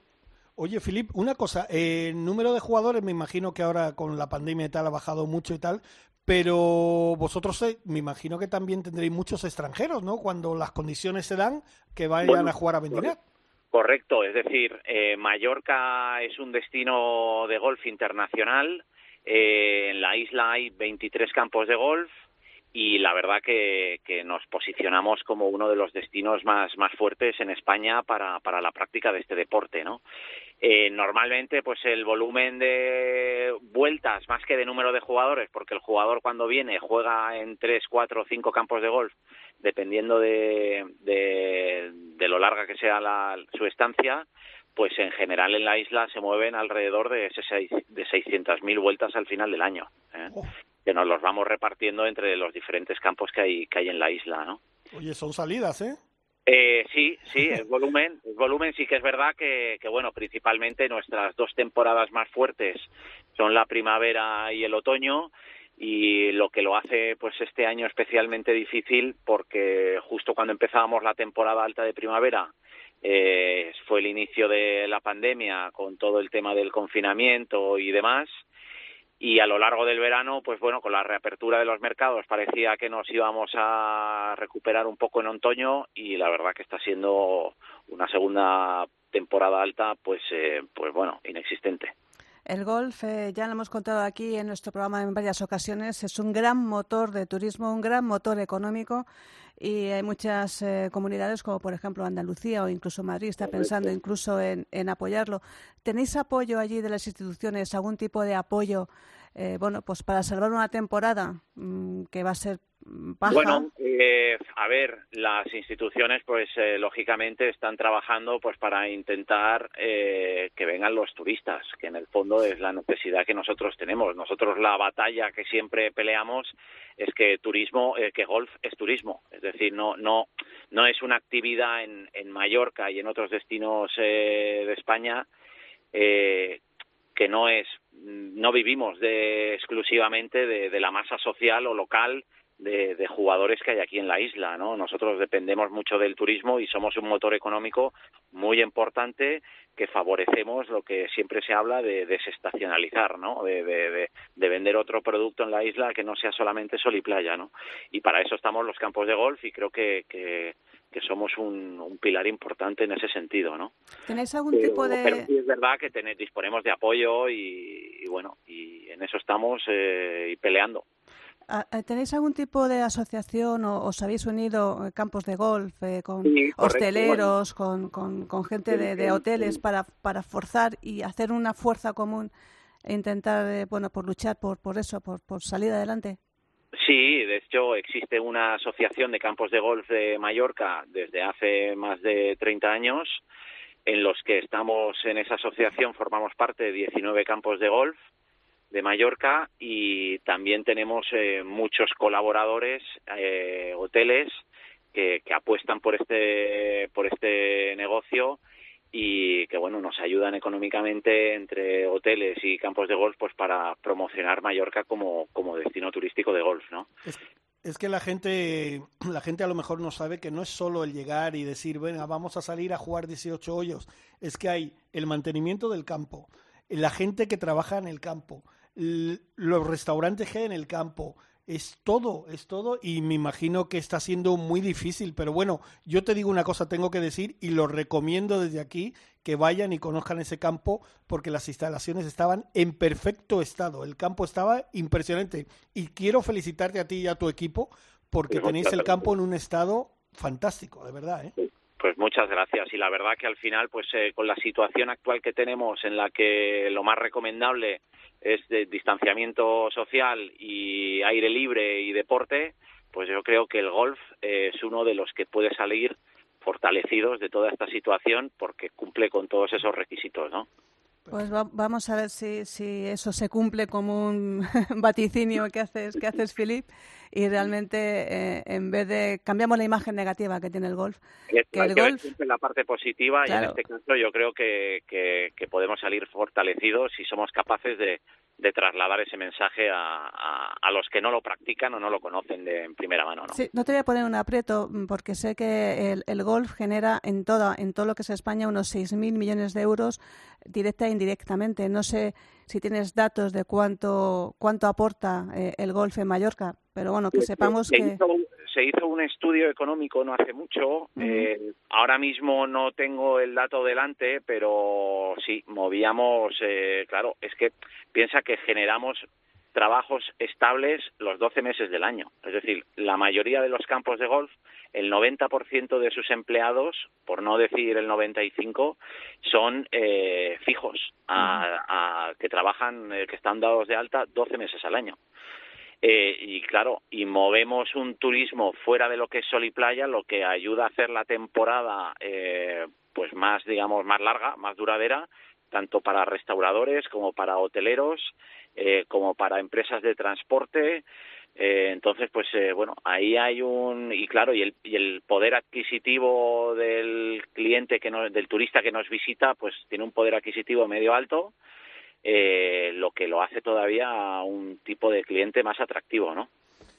Oye, Filip, una cosa, eh, el número de jugadores me imagino que ahora con la pandemia y tal ha bajado mucho y tal, pero vosotros eh, me imagino que también tendréis muchos extranjeros, ¿no? Cuando las condiciones se dan, que vayan Bueno, a jugar a Vendinat. Correcto, es decir, eh, Mallorca es un destino de golf internacional. Eh, en la isla hay 23 campos de golf y la verdad que, nos posicionamos como uno de los destinos más, más fuertes en España para, para la práctica de este deporte, ¿no? Eh, normalmente, pues el volumen de vueltas, más que de número de jugadores, porque el jugador cuando viene juega en tres, cuatro o cinco campos de golf, dependiendo de, de, de lo larga que sea la, su estancia, pues en general en la isla se mueven alrededor de, de 600.000 vueltas al final del año, ¿eh? Oh, que nos los vamos repartiendo entre los diferentes campos que hay, que hay en la isla, ¿no? oye, son salidas, ¿eh? Eh, sí, sí, el volumen, el volumen sí que es verdad que, que, bueno, principalmente nuestras dos temporadas más fuertes son la primavera y el otoño y lo que lo hace pues este año especialmente difícil porque justo cuando empezábamos la temporada alta de primavera eh, fue el inicio de la pandemia con todo el tema del confinamiento y demás y a lo largo del verano, pues bueno, con la reapertura de los mercados parecía que nos íbamos a recuperar un poco en otoño y la verdad que está siendo una segunda temporada alta, pues, eh, pues bueno, inexistente. El golf, eh, ya lo hemos contado aquí en nuestro programa en varias ocasiones, es un gran motor de turismo, un gran motor económico y hay muchas eh, comunidades como por ejemplo Andalucía o incluso Madrid está pensando incluso en, en apoyarlo. ¿Tenéis apoyo allí de las instituciones, algún tipo de apoyo, eh, bueno, pues para salvar una temporada mmm, que va a ser Bueno, eh, a ver, las instituciones, pues eh, lógicamente están trabajando, pues para intentar eh, que vengan los turistas, que en el fondo es la necesidad que nosotros tenemos. Nosotros la batalla que siempre peleamos es que turismo, eh, que golf es turismo, es decir, no no no es una actividad en, Mallorca y en otros destinos eh, de España eh, que no es no vivimos de exclusivamente de la masa social o local de, de, jugadores que hay aquí en la isla, ¿no? Nosotros dependemos mucho del turismo y somos un motor económico muy importante que favorecemos lo que siempre se habla de desestacionalizar, ¿no? De, de, de, vender otro producto en la isla que no sea solamente sol y playa, ¿no? Y para eso estamos los campos de golf y creo que, que, que somos un, un, pilar importante en ese sentido, ¿no? ¿Tenéis algún tipo de...? Pero sí es verdad que ten, disponemos de apoyo y, y, bueno, y en eso estamos eh, y peleando. Ah, eh, ¿Tenéis algún tipo de asociación o os habéis unido eh, campos de golf eh, con sí, hosteleros, bueno. con, con, con, gente de, de, hoteles para, para forzar y hacer una fuerza común e intentar, eh, bueno, por luchar por, por eso, por, por salir adelante? Sí, de hecho existe una asociación de campos de golf de Mallorca desde hace más de 30 años en los que estamos en esa asociación, formamos parte de 19 campos de golf de Mallorca y también tenemos eh, muchos colaboradores, eh, hoteles que, apuestan por este por este negocio y que bueno nos ayudan económicamente entre hoteles y campos de golf pues para promocionar Mallorca como, como destino turístico de golf, ¿no? Es, es que la gente la gente a lo mejor no sabe que no es solo el llegar y decir, venga, vamos a salir a jugar 18 hoyos, es que hay el mantenimiento del campo, la gente que trabaja en el campo, los restaurantes que hay en el campo, es todo, es todo y me imagino que está siendo muy difícil, pero bueno, yo te digo una cosa, tengo que decir y lo recomiendo desde aquí que vayan y conozcan ese campo porque las instalaciones estaban en perfecto estado, el campo estaba impresionante y quiero felicitarte a ti y a tu equipo porque tenéis el campo en un estado fantástico, de verdad, ¿eh? Pues muchas gracias y la verdad que al final pues eh, con la situación actual que tenemos en la que lo más recomendable es de distanciamiento social y aire libre y deporte, pues yo creo que el golf eh, es uno de los que puede salir fortalecidos de toda esta situación porque cumple con todos esos requisitos, ¿no? Pues va, vamos a ver si, si, eso se cumple como un vaticinio que haces, que haces Philip, y realmente eh, en vez de cambiamos la imagen negativa que tiene el golf. Es, que el golf la parte positiva claro. y en este caso yo creo que, que, que, podemos salir fortalecidos si somos capaces de, de trasladar ese mensaje a, a, a, los que no lo practican o no lo conocen de en primera mano. ¿no? Sí, no te voy a poner un aprieto mm, porque sé que el, el golf genera en, toda, en todo lo que es España unos 6.000 millones de euros directa e indirectamente. No sé si tienes datos de cuánto cuánto aporta eh, el golf en Mallorca, pero bueno, que sepamos se que... Hizo, se hizo un estudio económico no hace mucho, uh -huh. eh, ahora mismo no tengo el dato delante, pero sí, movíamos, eh, claro, es que piensa que generamos trabajos estables los 12 meses del año. Es decir, la mayoría de los campos de golf, el 90% de sus empleados, por no decir el 95, son eh, fijos, a, que trabajan, eh, que están dados de alta 12 meses al año. Eh, y claro, y movemos un turismo fuera de lo que es sol y playa, lo que ayuda a hacer la temporada eh, pues más, digamos, más larga, más duradera, tanto para restauradores como para hoteleros, eh, como para empresas de transporte. Eh, entonces, pues eh, bueno, ahí hay un y claro y el, y el poder adquisitivo del cliente que no, del turista que nos visita, pues tiene un poder adquisitivo medio alto, eh, lo que lo hace todavía un tipo de cliente más atractivo, ¿no?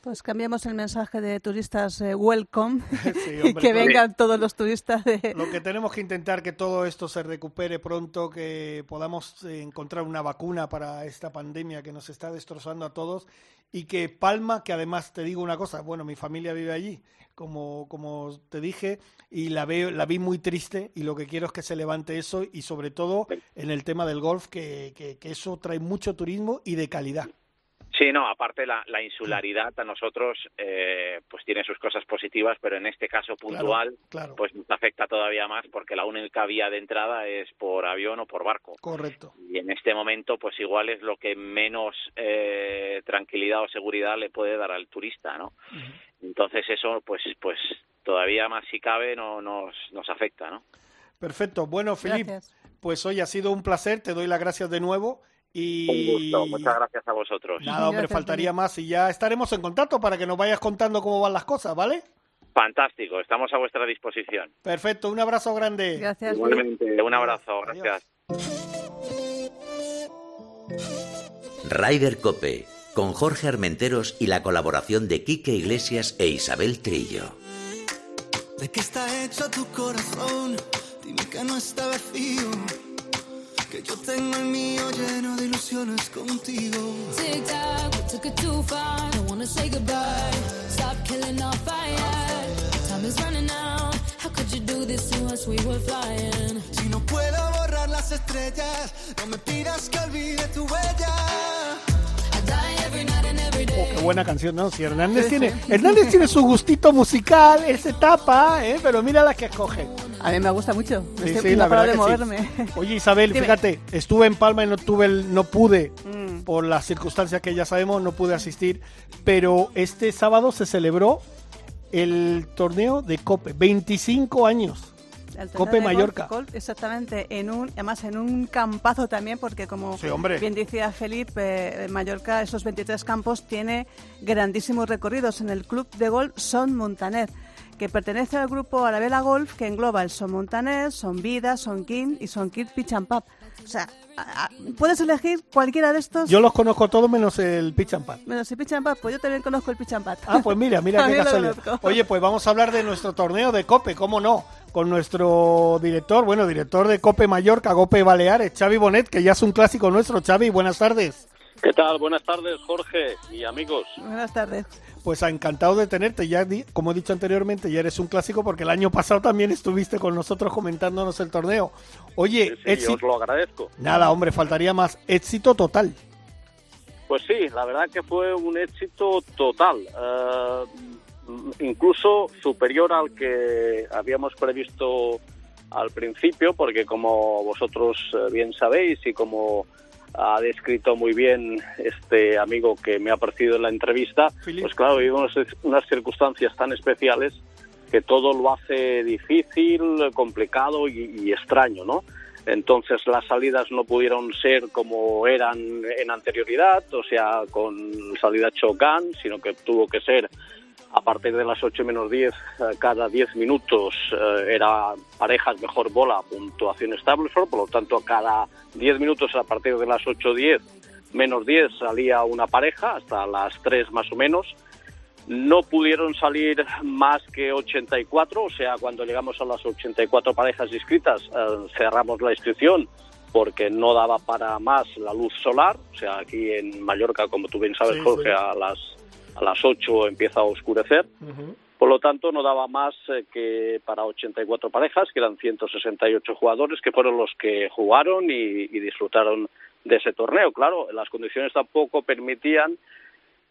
Pues cambiamos el mensaje de turistas eh, welcome sí, hombre, y que vengan sí. todos los turistas. De... Lo que tenemos que intentar que todo esto se recupere pronto, que podamos eh, encontrar una vacuna para esta pandemia que nos está destrozando a todos y que Palma, que además te digo una cosa, bueno, mi familia vive allí, como, como te dije, y la, veo, la vi muy triste y lo que quiero es que se levante eso y sobre todo en el tema del golf, que, que, que eso trae mucho turismo y de calidad. Sí, no, aparte la, la insularidad a nosotros eh, pues tiene sus cosas positivas, pero en este caso puntual claro, claro. pues nos afecta todavía más porque la única vía de entrada es por avión o por barco. Correcto. Y en este momento pues igual es lo que menos eh, tranquilidad o seguridad le puede dar al turista, ¿no? Uh -huh. Entonces eso pues pues todavía más si cabe no nos nos afecta, ¿no? Perfecto. Bueno, Filip, pues hoy ha sido un placer, te doy las gracias de nuevo. Y... Un gusto, muchas gracias a vosotros. Nada, hombre, faltaría más y ya estaremos en contacto para que nos vayas contando cómo van las cosas, ¿vale? Fantástico, estamos a vuestra disposición. Perfecto, un abrazo grande. Gracias. Igualmente, un abrazo, gracias. Rider Cope, con Jorge Armenteros y la colaboración de Quique Iglesias e Isabel Trillo. ¿De qué está hecho tu corazón? Dime que no está vacío. Que yo tengo el mío lleno de ilusiones contigo. Tic tac, we took it too far. Don't wanna say goodbye. Stop killing our fire. Time is running out. How could you do this to us? We were flying. Si no puedo borrar las estrellas, no me pidas que olvide tu huella. I die every night and every Oh, qué buena canción, ¿no? Si Hernández tiene, Hernández tiene su gustito musical, él se tapa, ¿eh? pero mira la que escoge. A mí me gusta mucho. Sí, Este- sí, no la paro verdad de que sí. moverme. Oye Isabel, Dime. fíjate, estuve en Palma y no tuve, el- no pude, Mm. por las circunstancias que ya sabemos, no pude asistir, pero este sábado se celebró el torneo de Cope, 25 años. Cope golf, Mallorca. golf, exactamente, en un, además en un campazo también, porque como Sí, bien decía Felipe, eh, Mallorca, esos 23 campos, tiene grandísimos recorridos en el club de golf Son Montaner, que pertenece al grupo Arabella Golf, que engloba el Son Montaner, Son Vida, Son King y Son Kid Pitch and Pub. O sea, puedes elegir cualquiera de estos. Yo los conozco todos menos el Pitch and Pad. Menos el Pitch and pues yo también conozco el Pitch and. Ah, pues mira, mira qué casualidad. Oye, pues vamos a hablar de nuestro torneo de Cope, ¿cómo no? Con nuestro director, bueno, director de Cope Mallorca, Cope Baleares, Xavi Bonet, que ya es un clásico nuestro. Xavi, buenas tardes. ¿Qué tal? Buenas tardes, Jorge y amigos. Buenas tardes. Pues encantado de tenerte. Ya, como he dicho anteriormente, ya eres un clásico porque el año pasado también estuviste con nosotros comentándonos el torneo. Oye, Sí, sí, éxito- os lo agradezco. Nada, hombre, faltaría más. Éxito total. Pues sí, la verdad que fue un éxito total, eh, incluso superior al que habíamos previsto al principio, porque como vosotros eh, bien sabéis y como ha descrito muy bien este amigo que me ha aparecido en la entrevista, pues claro, hay unas, unas circunstancias tan especiales que todo lo hace difícil, complicado y, y extraño, ¿no? Entonces las salidas no pudieron ser como eran en anterioridad, o sea, con salida chocan, sino que tuvo que ser a partir de las 8 menos 10, eh, cada 10 minutos eh, era parejas mejor bola, puntuación estable, por lo tanto cada 10 minutos a partir de las 8.10 menos 10 salía una pareja, hasta las 3 más o menos. No pudieron salir más que 84, o sea, cuando llegamos a las 84 parejas inscritas, eh, cerramos la inscripción porque no daba para más la luz solar. O sea, aquí en Mallorca, como tú bien sabes, Sí, Jorge, sí. a las a las 8 empieza a oscurecer. Por lo tanto, no daba más eh, que para 84 parejas, que eran 168 jugadores, que fueron los que jugaron y, y disfrutaron de ese torneo. Claro, las condiciones tampoco permitían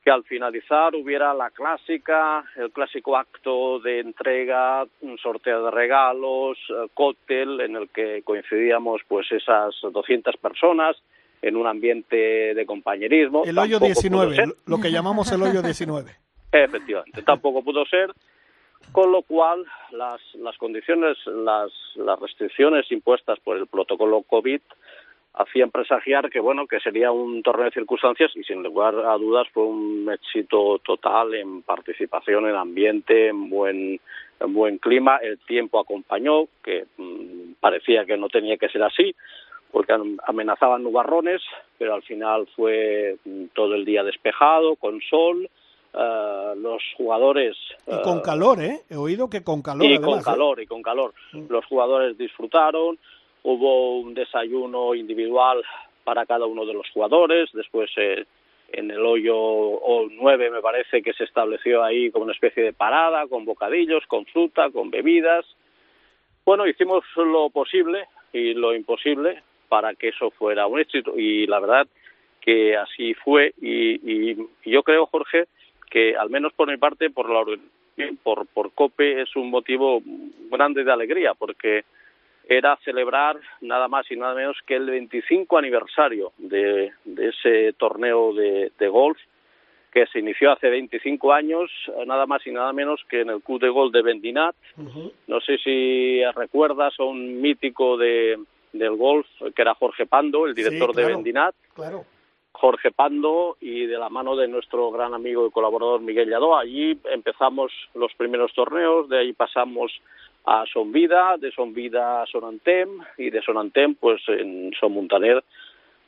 que al finalizar hubiera la clásica, el clásico acto de entrega, un sorteo de regalos, eh, cóctel en el que coincidíamos pues esas 200 personas en un ambiente de compañerismo. El hoyo Tampoco pudo 19, ser. lo- que llamamos el hoyo 19. Efectivamente, tampoco pudo ser, con lo cual las, las condiciones, las, las restricciones impuestas por el protocolo COVID hacían presagiar que bueno que sería un torneo de circunstancias y sin lugar a dudas fue un éxito total en participación, en ambiente, en buen en buen clima, el tiempo acompañó, que mm, parecía que no tenía que ser así, porque am- amenazaban nubarrones, pero al final fue mm, todo el día despejado, con sol, eh, los jugadores Y con eh, calor, ¿eh? He oído que con calor, y además. con ¿eh? calor, y con calor. Los jugadores disfrutaron, hubo un desayuno individual para cada uno de los jugadores, después eh, en el hoyo o 9 me parece que se estableció ahí como una especie de parada, con bocadillos, con fruta, con bebidas. Bueno, hicimos lo posible y lo imposible para que eso fuera un éxito. Y la verdad que así fue. Y, y yo creo, Jorge, que al menos por mi parte, por la organización, por, por COPE, es un motivo grande de alegría, porque era celebrar nada más y nada menos que el 25 aniversario de, de ese torneo de, de golf que se inició hace 25 años, nada más y nada menos que en el Club de Golf de Bendinat. No sé si recuerdas a un mítico de, del golf, que era Jorge Pando, el director claro. de Bendinat. Claro. Jorge Pando y de la mano de nuestro gran amigo y colaborador Miguel Lladó. Allí empezamos los primeros torneos, de ahí pasamos a Son Vida, de Son Vida a Son Antem y de Son Antem pues en Son Montaner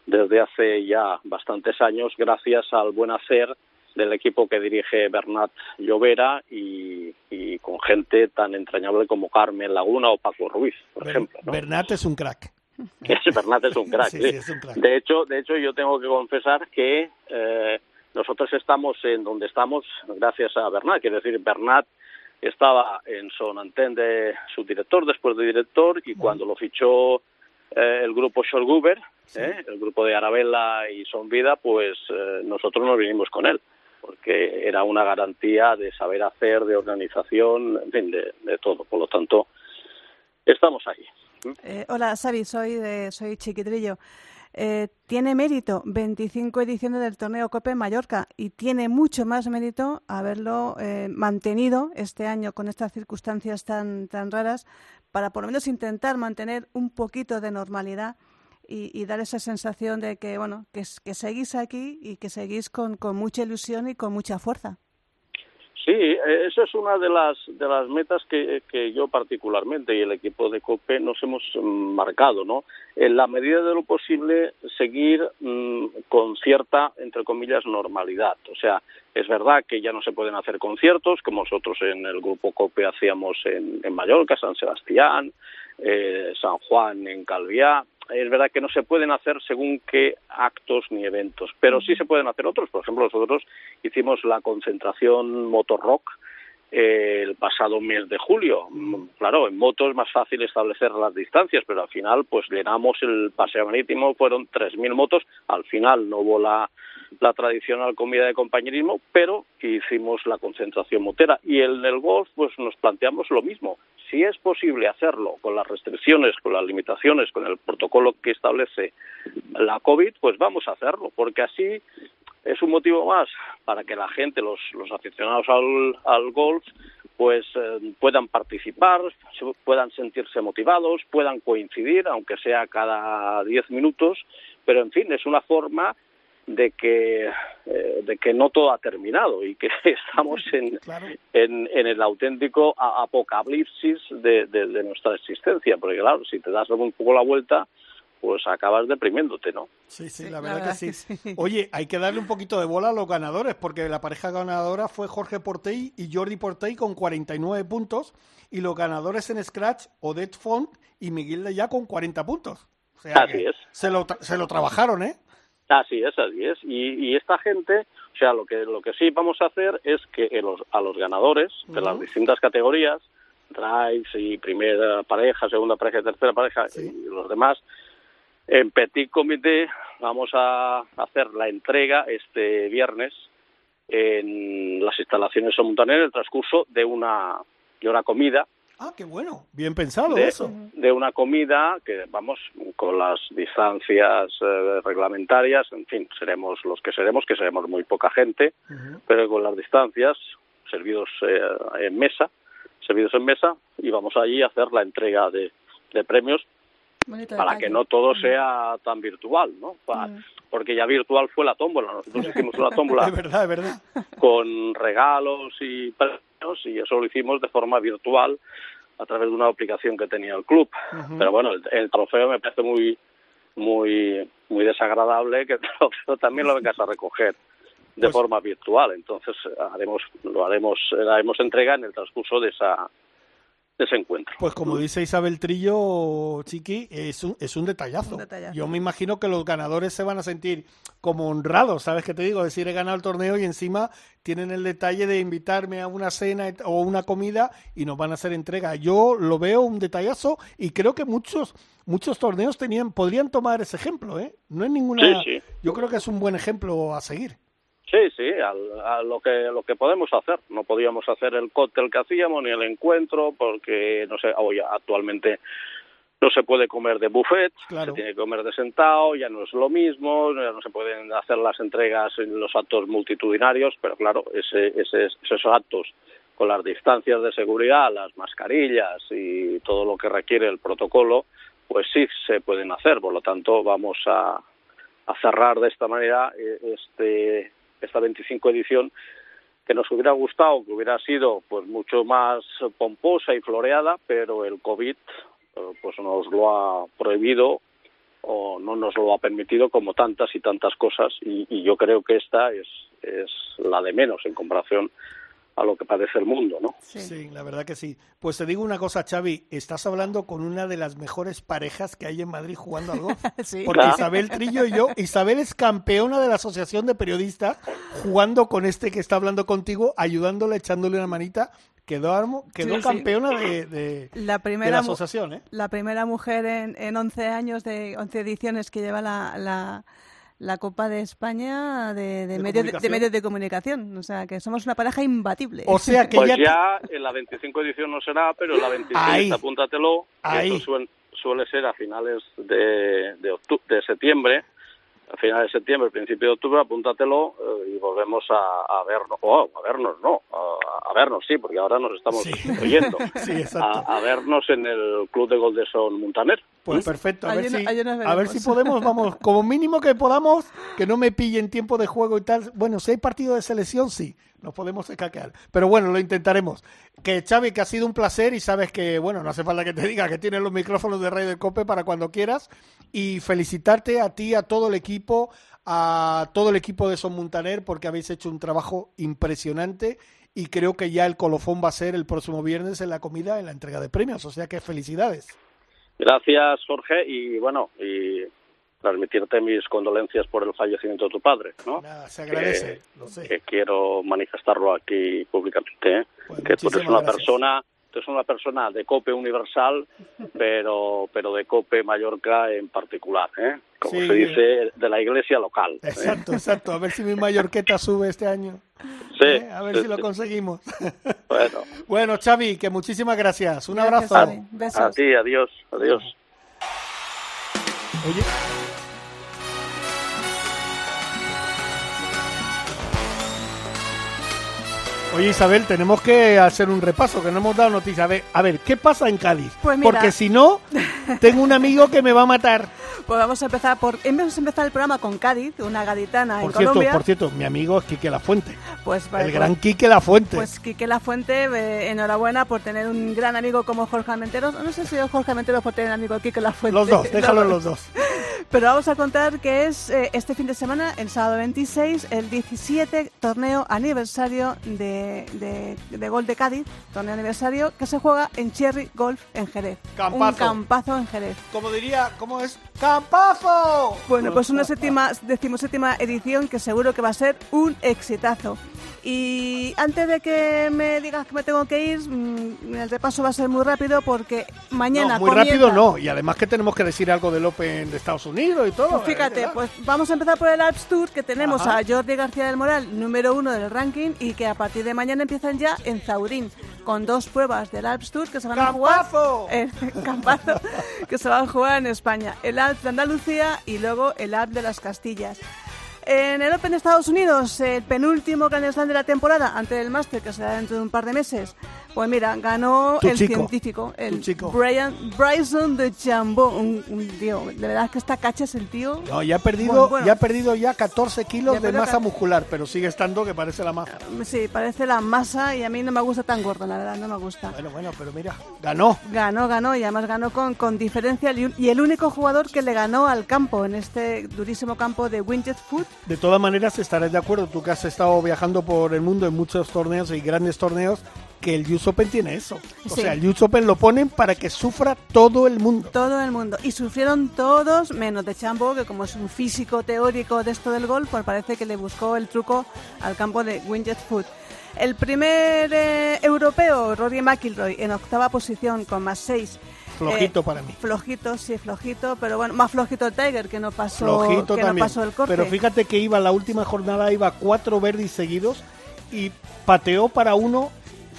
desde hace ya bastantes años gracias al buen hacer del equipo que dirige Bernat Llovera y, y con gente tan entrañable como Carmen Laguna o Paco Ruiz, por ejemplo. ¿no? Bernat es un crack. Bernat es un crack. Sí, sí. sí, es un crack. De hecho, de hecho yo tengo que confesar que eh, nosotros estamos en donde estamos gracias a Bernat. Quiero decir, Bernat estaba en Son Antén de subdirector, después de director, y cuando lo fichó eh, el grupo Scholguber, eh, el grupo de Arabella y Son Vida, pues eh, nosotros nos vinimos con él, porque era una garantía de saber hacer, de organización, en fin, de, todo. Por lo tanto, estamos ahí. Eh, hola, Xavi, soy, de, soy Chiquitrillo. Eh, tiene mérito 25 ediciones del torneo Cope en Mallorca y tiene mucho más mérito haberlo eh, mantenido este año con estas circunstancias tan, tan raras para por lo menos intentar mantener un poquito de normalidad y, y dar esa sensación de que, bueno, que, seguís aquí y que seguís con, con mucha ilusión y con mucha fuerza. Sí, esa es una de las de las metas que, que yo particularmente y el equipo de COPE nos hemos mm, marcado, ¿no? En la medida de lo posible seguir mm, con cierta, entre comillas, normalidad. O sea, es verdad que ya no se pueden hacer conciertos, como nosotros en el grupo COPE hacíamos en, en Mallorca, San Sebastián, eh, San Juan, en Calviá. Es verdad que no se pueden hacer según qué actos ni eventos, pero sí se pueden hacer otros. Por ejemplo, nosotros hicimos la concentración Motor Rock eh, el pasado mes de julio. Claro, en moto es más fácil establecer las distancias, pero al final pues llenamos el paseo marítimo, fueron 3.000 motos, al final no hubo la, la tradicional comida de compañerismo, pero hicimos la concentración motera. Y en el golf pues nos planteamos lo mismo. Si es posible hacerlo con las restricciones, con las limitaciones, con el protocolo que establece la COVID, pues vamos a hacerlo, porque así es un motivo más para que la gente, los, los aficionados al, golf, pues eh, puedan participar, puedan sentirse motivados, puedan coincidir, aunque sea cada diez minutos, pero en fin, es una forma de que eh, de que no todo ha terminado y que estamos en, en, en el auténtico a- apocalipsis de, de, de nuestra existencia, porque claro, si te das un poco la vuelta, pues acabas deprimiéndote, ¿no? Sí, sí, la verdad, que, sí. Oye, hay que darle un poquito de bola a los ganadores, porque la pareja ganadora fue Jorge Portey y Jordi Portey con 49 puntos, y los ganadores en Scratch, Odette Font y Miguel de Ya con 40 puntos. O sea Así es. Se lo, tra- se lo trabajaron, ¿eh? Así es, así es. Y, y esta gente, o sea, lo que lo que sí vamos a hacer es que a los, a los ganadores de las distintas categorías, drives y primera pareja, segunda pareja y tercera pareja y los demás, en petit comité vamos a hacer la entrega este viernes en las instalaciones Somontaner en el transcurso de una de una comida Ah, qué bueno. Bien pensado de, eso. de una comida que vamos con las distancias eh, reglamentarias, en fin, seremos los que seremos, que seremos muy poca gente, pero con las distancias, servidos eh, en mesa, servidos en mesa, y vamos allí a hacer la entrega de, de premios Bonito para detalle. que no todo sea tan virtual, ¿no? Pa- Porque ya virtual fue la tómbola, nosotros hicimos una tómbola Es verdad, es verdad. con regalos y premios y eso lo hicimos de forma virtual a través de una aplicación que tenía el club. Pero bueno, el, el trofeo me parece muy muy muy desagradable que el trofeo también lo vengas a recoger de Pues forma virtual. Entonces haremos lo haremos haremos entrega en el transcurso de esa de ese encuentro. Pues como dice Isabel Trillo, Chiqui, es un, es un detallazo. Un detallazo. Yo me imagino que los ganadores se van a sentir como honrados, ¿sabes qué te digo? Decir, he ganado el torneo y encima tienen el detalle de invitarme a una cena o una comida y nos van a hacer entrega. Yo lo veo un detallazo y creo que muchos muchos torneos tenían podrían tomar ese ejemplo, ¿eh? No es ninguna... Sí, sí. Yo creo que es un buen ejemplo a seguir. Sí, sí, al- a lo que lo que podemos hacer. No podíamos hacer el cóctel que hacíamos ni el encuentro porque no sé, hoy actualmente no se puede comer de buffet, Claro. se tiene que comer de sentado, ya no es lo mismo, ya no se pueden hacer las entregas en los actos multitudinarios, pero claro, ese, ese, esos actos con las distancias de seguridad, las mascarillas y todo lo que requiere el protocolo, pues sí se pueden hacer. Por lo tanto, vamos a, a cerrar de esta manera eh, este esta 25 edición que nos hubiera gustado que hubiera sido pues mucho más pomposa y floreada pero el covid eh, pues nos lo ha prohibido o no nos lo ha permitido como tantas y tantas cosas y, y yo creo que esta es, es la de menos en comparación a lo que parece el mundo, ¿no? Sí. la verdad que sí. Pues te digo una cosa, Xavi, estás hablando con una de las mejores parejas que hay en Madrid jugando al golf. Sí. Porque Claro. Isabel Trillo y yo, Isabel es campeona de la Asociación de Periodistas jugando con este que está hablando contigo, ayudándole, echándole una manita. Quedó, armo- quedó Sí, sí. campeona de, de- La de asociación, ¿eh? la primera mujer en, en 11 años, de 11 ediciones que lleva la, la, la Copa de España de, de, De medios de, comunicación. medios de comunicación. O sea, que somos una pareja imbatible. O sea que Pues ya... ya en la 25 edición no será, pero en la 26 Ahí. apúntatelo, que Ahí. esto suel- suele ser a finales de, de, septiembre, a finales de septiembre, principio de octubre, apúntatelo eh, y volvemos a, a vernos, oh, a vernos no, vernos sí, porque ahora nos estamos Sí. oyendo, Sí, exacto. a, a vernos en el Club de Gol de Son Montaner. Pues perfecto, a ver, a si podemos, vamos, como mínimo que podamos, que no me pillen tiempo de juego y tal. Bueno, si hay partido de selección, sí, nos podemos escaquear. Pero bueno, lo intentaremos. Que Xavi, que ha sido un placer y sabes que, bueno, no hace falta que te diga que tienes los micrófonos de Rey del Cope para cuando quieras. Y felicitarte a ti, a todo el equipo, a todo el equipo de Son Montaner, porque habéis hecho un trabajo impresionante. Y creo que ya el colofón va a ser el próximo viernes en la comida, en la entrega de premios. O sea que felicidades. Gracias, Jorge, y bueno, y transmitirte mis condolencias por el fallecimiento de tu padre, ¿no? Nada, se agradece, lo sé. que quiero manifestarlo aquí públicamente, ¿eh? Pues que tú eres una gracias. persona, eres una persona de Cope Universal, pero pero de Cope Mallorca en particular, ¿eh? Como Sí. se dice de la iglesia local. ¿eh? Exacto, exacto. A ver si mi Mallorqueta sube este año. Sí, ¿eh? A ver sí, si lo conseguimos. Bueno, Bueno, Xavi, que muchísimas gracias. Un Gracias, abrazo. Besos. a ti, adiós, adiós. Oye. Oye Isabel, tenemos que hacer un repaso, que no hemos dado noticia. A ver, a ver, ¿qué pasa en Cádiz? Pues mira. Porque si no, tengo un amigo que me va a matar. Pues vamos a empezar por. Hemos empezado el programa con Cádiz, una gaditana Por en cierto, Colombia. por cierto, mi amigo es Quique La Fuente. Pues, vale, El pues- gran Quique La Fuente. Pues Quique Lafuente, eh, enhorabuena por tener un gran amigo como Jorge Armenteros. No sé si es Jorge Armenteros por tener un amigo Quique Lafuente. los dos, déjalo los dos. Pero vamos a contar que es eh, este fin de semana, el sábado 26, el 17 torneo aniversario de, de, de Gol de Cádiz, torneo aniversario que se juega en Cherry Golf en Jerez. Campazo. Un campazo en Jerez. Como diría, ¿cómo es? ¡Campazo! Bueno, pues una séptima, decimoséptima edición que seguro que va a ser un exitazo. Y antes de que me digas que me tengo que ir, mm, el repaso va a ser muy rápido porque mañana No, muy comienza- rápido no, y además que tenemos que decir algo del Open de Estados Unidos y todo. Pues fíjate, pues vamos a empezar por el Alps Tour, que tenemos Ajá. a Jordi García del Moral, número uno del ranking, y que a partir de mañana empiezan ya en Zaurín, con dos pruebas del Alps Tour que se van a jugar. ¡Campazo! El campazo que se van a jugar en España. El Alps de Andalucía y luego el Alps de las Castillas. En el Open de Estados Unidos, el penúltimo Grand Slam de la temporada, antes del Master, que será dentro de un par de meses, pues mira, ganó Tu el chico, científico, el chico. Brian, Bryson de Chambó, un, un tío, de verdad que esta cacha es el tío. No, ya ha perdido, Bueno, bueno. ya ha perdido ya 14 kilos Ya de masa muscular, pero sigue estando que parece la maza. Sí, parece la masa y a mí no me gusta tan gordo, la verdad, no me gusta. Bueno, bueno, pero mira, ganó. Ganó, ganó y además ganó con, con diferencia y el único jugador que le ganó al campo en este durísimo campo de Winget Foot. De todas maneras, estarás de acuerdo, tú que has estado viajando por el mundo en muchos torneos y grandes torneos, que el US Open tiene eso. O Sí. sea, el US Open lo ponen para que sufra todo el mundo. Todo el mundo. Y sufrieron todos, menos de Chambo, que como es un físico teórico de esto del golf, pues parece que le buscó el truco al campo de Winget Foot. El primer eh, europeo, Rory McIlroy, en octava posición con más seis. Flojito Eh, para mí. Flojito, sí, flojito, pero bueno, más flojito el Tiger, que no pasó, Flojito que no pasó el corte. Pero fíjate que iba la última jornada, iba cuatro verdes seguidos y pateó para uno.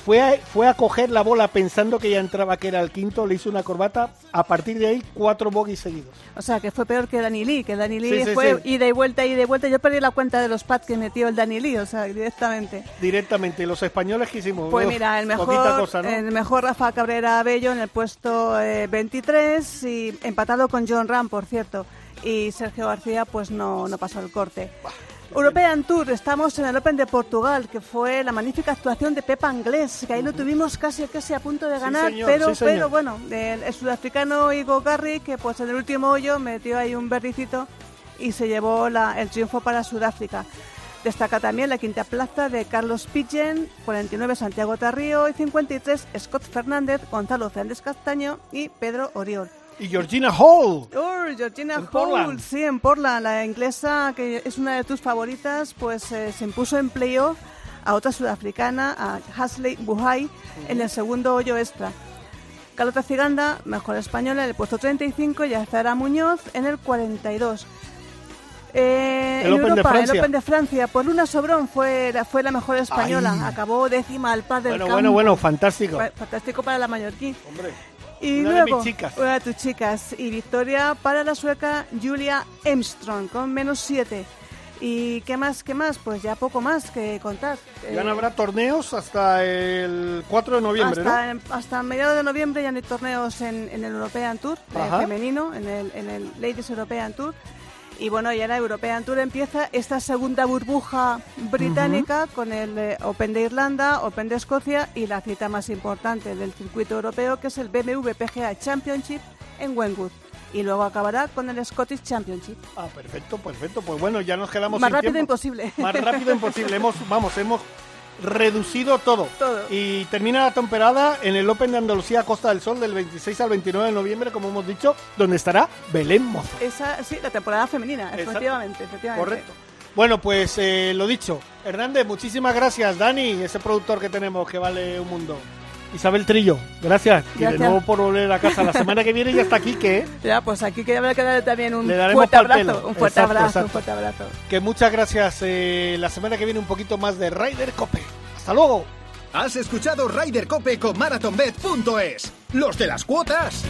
Fue a, fue a coger la bola pensando que ya entraba, que era el quinto, le hizo una corbata. A partir de ahí, cuatro bogies seguidos. O sea, que fue peor que Dani Lee, que Dani Lee Sí, sí, fue sí. ida y vuelta, ida y vuelta. Yo perdí la cuenta de los pads que metió el Dani Lee, o sea, directamente. Directamente. ¿Y los españoles que hicimos? Pues mira, el mejor, cosa, ¿no? el mejor Rafa Cabrera Bello en el puesto eh, 23 y empatado con John Ram, por cierto. Y Sergio García pues no, no pasó el corte. European Tour, estamos en el Open de Portugal, que fue la magnífica actuación de Pepa Anglés, que ahí lo tuvimos casi casi a punto de ganar, señor, pero sí, pero bueno, el, el sudafricano Igo Garry, que pues en el último hoyo metió ahí un verdicito y se llevó la- el triunfo para Sudáfrica. Destaca también la quinta plaza de Carlos Pigeon, 49 Santiago Tarrío y 53 Scott Fernández, Gonzalo Fernández Castaño y Pedro Oriol. Y Georgina Hall. Oh, Georgina Hall, Portland. sí, en Portland, la inglesa que es una de tus favoritas, pues eh, se impuso en playoff a otra sudafricana, a Hasley Buhai, en el segundo hoyo extra. Carlota Ciganda, mejor española, en el puesto 35 y Azara Muñoz en el 42. Eh, El en Open Europa, el Open de Francia, por Luna Sobrón fue la, fue la mejor española, Ay. acabó décima al par del Bueno, campo. bueno, bueno, fantástico. Fa- Fantástico para la mallorquín. Hombre. Y Una de luego, mis chicas. una de tus chicas. Y victoria para la sueca Julia Armstrong con menos 7. ¿Y qué más, qué más? Pues ya poco más que contar. Ya no Eh, habrá torneos hasta el 4 de noviembre, hasta, hasta mediados de noviembre ya no hay torneos en, en el European Tour eh, femenino, en el, en el Ladies European Tour. Y bueno, ya la European Tour empieza esta segunda burbuja británica con el eh, Open de Irlanda, Open de Escocia y la cita más importante del circuito europeo que es el BMW PGA Championship en Wentworth. Y luego acabará con el Scottish Championship. Ah, perfecto, perfecto. Pues bueno, ya nos quedamos Más sin rápido tiempo. imposible. Más rápido imposible. Hemos, vamos, hemos reducido todo. Todo. Y termina la temporada en el Open de Andalucía Costa del Sol del 26 al 29 de noviembre, como hemos dicho, donde estará Belén Mozo. Esa, sí, la temporada femenina, Exacto. efectivamente, efectivamente. Correcto. Bueno, pues eh, lo dicho. Hernández, muchísimas gracias. Dani, ese productor que tenemos que vale un mundo. Isabel Trillo, gracias. Y de nuevo por volver a casa. La semana que viene ya está aquí, que Ya, pues aquí que habrá que darle también un Le fuerte abrazo. Un fuerte Exacto, abrazo, exacto. un fuerte abrazo. Que muchas gracias. eh, la semana que viene un poquito más de Ryder Cope. Hasta luego. Has escuchado Ryder Cope con MarathonBet.es. Los de las cuotas.